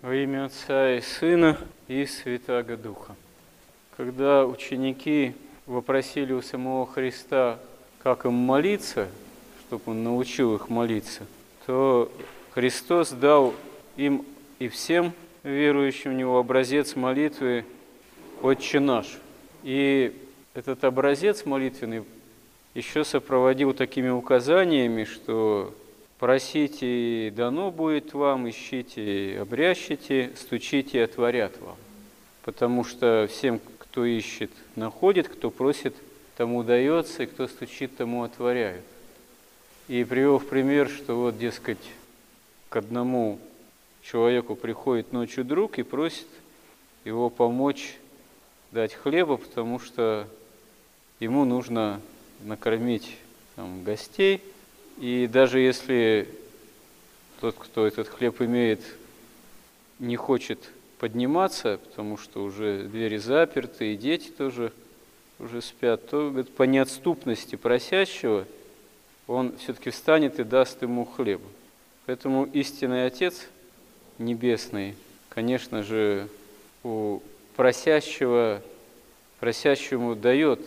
Во имя Отца и Сына и Святаго Духа. Когда ученики вопросили у самого Христа, как им молиться, чтобы Он научил их молиться, то Христос дал им и всем верующим в Него образец молитвы «Отче наш». И этот образец молитвенный еще сопроводил такими указаниями, что просите и дано будет вам, ищите и обрящите, стучите и отворят вам. Потому что всем, кто ищет, находит, кто просит, тому дается, и кто стучит, тому отворяют. И привел в пример, что вот, дескать, к одному человеку приходит ночью друг и просит его помочь дать хлеба, потому что ему нужно накормить там, гостей. И даже если тот, кто этот хлеб имеет, не хочет подниматься, потому что уже двери заперты, и дети тоже уже спят, то говорит, по неотступности просящего он все-таки встанет и даст ему хлеб. Поэтому истинный Отец Небесный, конечно же, у просящего, просящему дает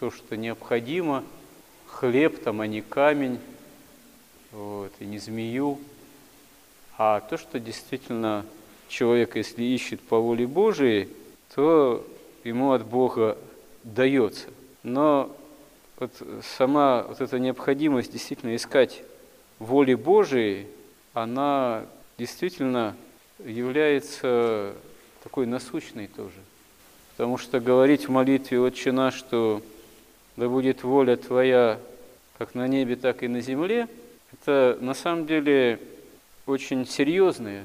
то, что необходимо, хлеб там, а не камень, вот, и не змею, а то, что действительно человек, если ищет по воле Божией, то ему от Бога дается. Но вот сама вот эта необходимость действительно искать воли Божией, она действительно является такой насущный тоже. Потому что говорить в молитве «Отче наш», что «да будет воля Твоя как на небе, так и на земле», это на самом деле очень серьезная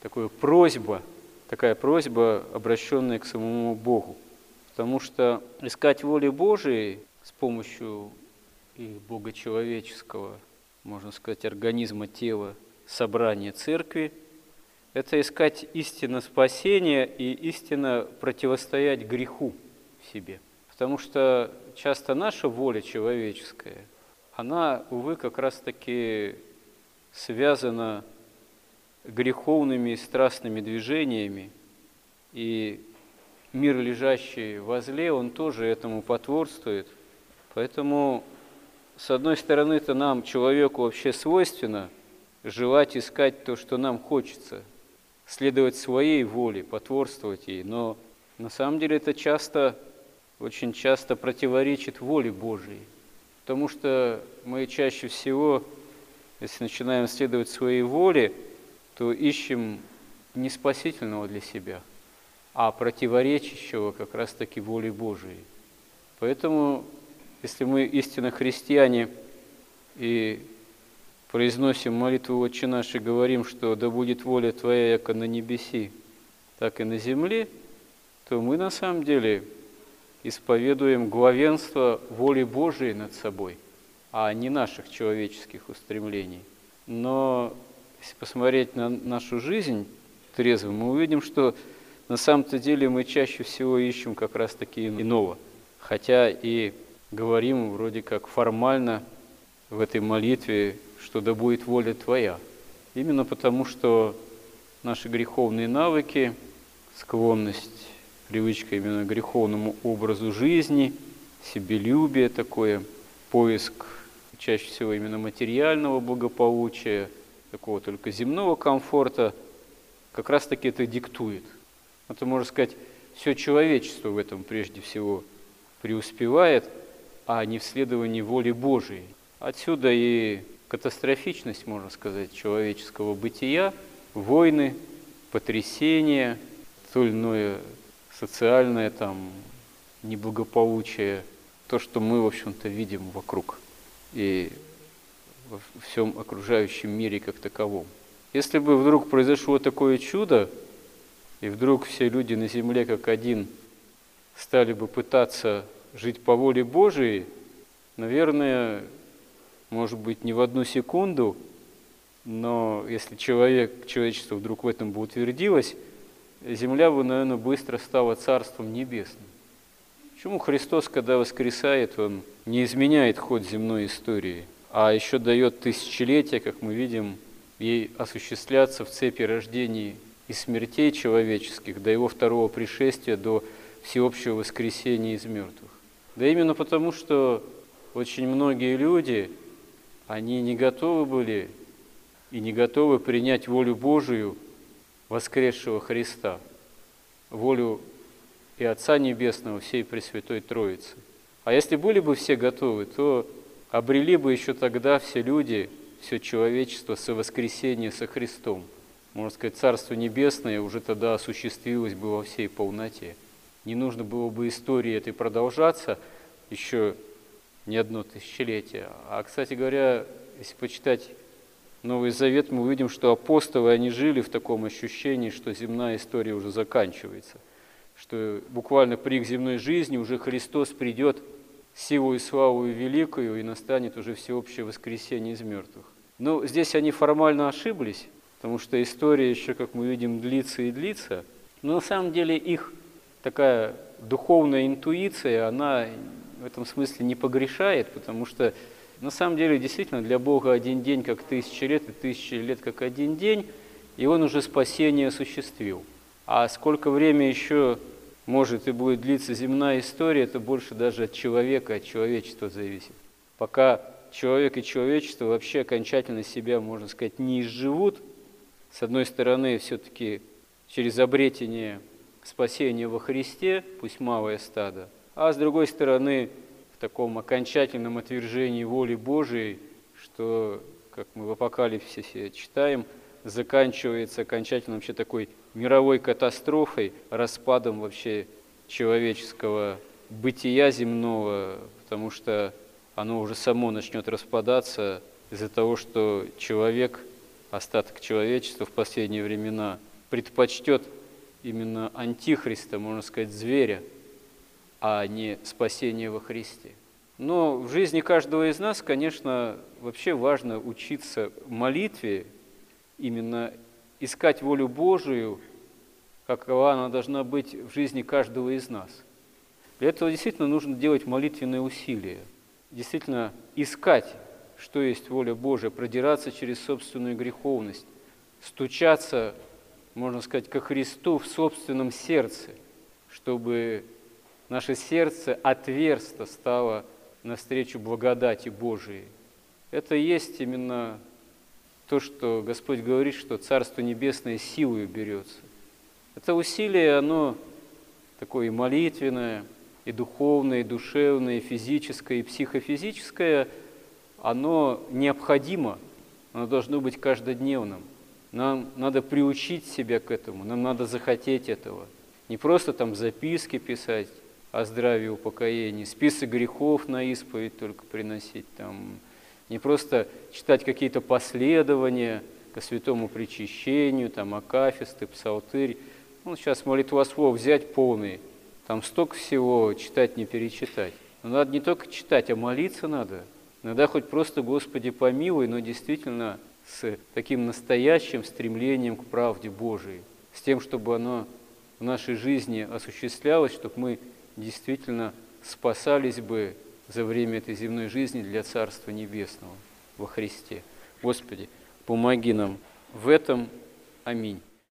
такая просьба, такая просьба, обращенная к самому Богу. Потому что искать воли Божией с помощью и Бога человеческого, можно сказать, организма, тела, собрания церкви – это искать истинно спасения и истинно противостоять греху в себе. Потому что часто наша воля человеческая, она, увы, как раз-таки связана греховными и страстными движениями, и мир, лежащий возле, он тоже этому потворствует. Поэтому, с одной стороны, это нам, человеку, вообще свойственно желать искать то, что нам хочется – следовать своей воле, потворствовать ей, но на самом деле это часто, очень часто противоречит воле Божией, потому что мы чаще всего, если начинаем следовать своей воле, то ищем не спасительного для себя, а противоречащего как раз-таки воле Божией. Поэтому, если мы истинно христиане и произносим молитву «Отче наш» и говорим, что «да будет воля Твоя, яко на небеси, так и на земле», то мы на самом деле исповедуем главенство воли Божией над собой, а не наших человеческих устремлений. Но если посмотреть на нашу жизнь трезво, мы увидим, что на самом-то деле мы чаще всего ищем как раз-таки иного. Хотя и говорим вроде как формально в этой молитве что да будет воля Твоя. Именно потому, что наши греховные навыки, склонность, привычка именно к греховному образу жизни, себелюбие такое, поиск чаще всего именно материального благополучия, такого только земного комфорта, как раз таки это диктует. Это, можно сказать, все человечество в этом прежде всего преуспевает, а не в следовании воли Божией. Отсюда и катастрофичность, можно сказать, человеческого бытия, войны, потрясения, то или иное социальное там неблагополучие, то, что мы, в общем-то, видим вокруг и во всем окружающем мире как таковом. Если бы вдруг произошло такое чудо, и вдруг все люди на земле как один стали бы пытаться жить по воле Божией, наверное, может быть, не в одну секунду, но если человек, человечество вдруг в этом бы утвердилось, земля бы, наверное, быстро стала Царством Небесным. Почему Христос, когда воскресает, Он не изменяет ход земной истории, а еще дает тысячелетия, как мы видим, и осуществляться в цепи рождений и смертей человеческих до его второго пришествия, до всеобщего воскресения из мертвых. Да именно потому, что очень многие люди, они не готовы были и не готовы принять волю Божию воскресшего Христа, волю и Отца Небесного, всей Пресвятой Троицы. А если были бы все готовы, то обрели бы еще тогда все люди, все человечество со воскресения со Христом. Можно сказать, Царство Небесное уже тогда осуществилось бы во всей полноте. Не нужно было бы истории этой продолжаться еще не одно тысячелетие. А, кстати говоря, если почитать Новый Завет, мы увидим, что апостолы, они жили в таком ощущении, что земная история уже заканчивается, что буквально при их земной жизни уже Христос придет силу и славу и великую, и настанет уже всеобщее воскресение из мертвых. Но здесь они формально ошиблись, потому что история еще, как мы видим, длится и длится. Но на самом деле их такая духовная интуиция, она в этом смысле не погрешает, потому что на самом деле действительно для Бога один день как тысяча лет, и тысячи лет как один день, и Он уже спасение осуществил. А сколько время еще может и будет длиться земная история, это больше даже от человека, от человечества зависит. Пока человек и человечество вообще окончательно себя, можно сказать, не изживут, с одной стороны, все-таки через обретение спасения во Христе, пусть малое стадо, а с другой стороны, таком окончательном отвержении воли Божией, что, как мы в Апокалипсисе читаем, заканчивается окончательно вообще такой мировой катастрофой, распадом вообще человеческого бытия земного, потому что оно уже само начнет распадаться из-за того, что человек, остаток человечества в последние времена предпочтет именно антихриста, можно сказать, зверя, а не спасение во Христе. Но в жизни каждого из нас, конечно, вообще важно учиться молитве, именно искать волю Божию, какова она должна быть в жизни каждого из нас. Для этого действительно нужно делать молитвенные усилия, действительно искать, что есть воля Божия, продираться через собственную греховность, стучаться, можно сказать, ко Христу в собственном сердце, чтобы наше сердце отверсто стало навстречу благодати Божией. Это есть именно то, что Господь говорит, что Царство Небесное силой берется. Это усилие, оно такое и молитвенное, и духовное, и душевное, и физическое, и психофизическое, оно необходимо, оно должно быть каждодневным. Нам надо приучить себя к этому, нам надо захотеть этого. Не просто там записки писать о здравии, упокоении, список грехов на исповедь только приносить, там, не просто читать какие-то последования к святому причащению, там, акафисты, псалтырь. Ну, сейчас молитвослов взять полный, там столько всего читать не перечитать. Но надо не только читать, а молиться надо. Иногда хоть просто «Господи помилуй», но действительно с таким настоящим стремлением к правде Божией, с тем, чтобы оно в нашей жизни осуществлялось, чтобы мы действительно спасались бы за время этой земной жизни для Царства Небесного во Христе. Господи, помоги нам в этом. Аминь.